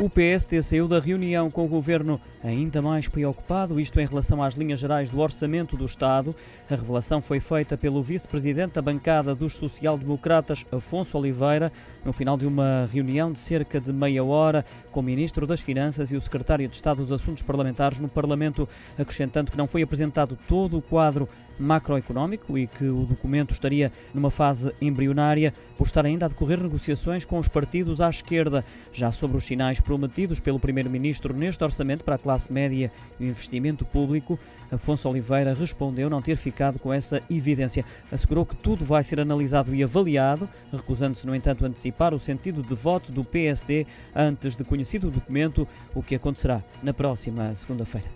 O PSD saiu da reunião com o governo ainda mais preocupado, isto em relação às linhas gerais do orçamento do Estado. A revelação foi feita pelo vice-presidente da bancada dos social-democratas, Afonso Oliveira, no final de uma reunião de cerca de meia hora com o ministro das Finanças e o secretário de Estado dos Assuntos Parlamentares no Parlamento, acrescentando que não foi apresentado todo o quadro macroeconómico e que o documento estaria numa fase embrionária por estar ainda a decorrer negociações com os partidos à esquerda, já sobre os sinais prometidos pelo Primeiro-Ministro neste orçamento para a classe média e o investimento público, Afonso Oliveira respondeu não ter ficado com essa evidência. Assegurou que tudo vai ser analisado e avaliado, recusando-se, no entanto, antecipar o sentido de voto do PSD antes de conhecido o documento, o que acontecerá na próxima segunda-feira.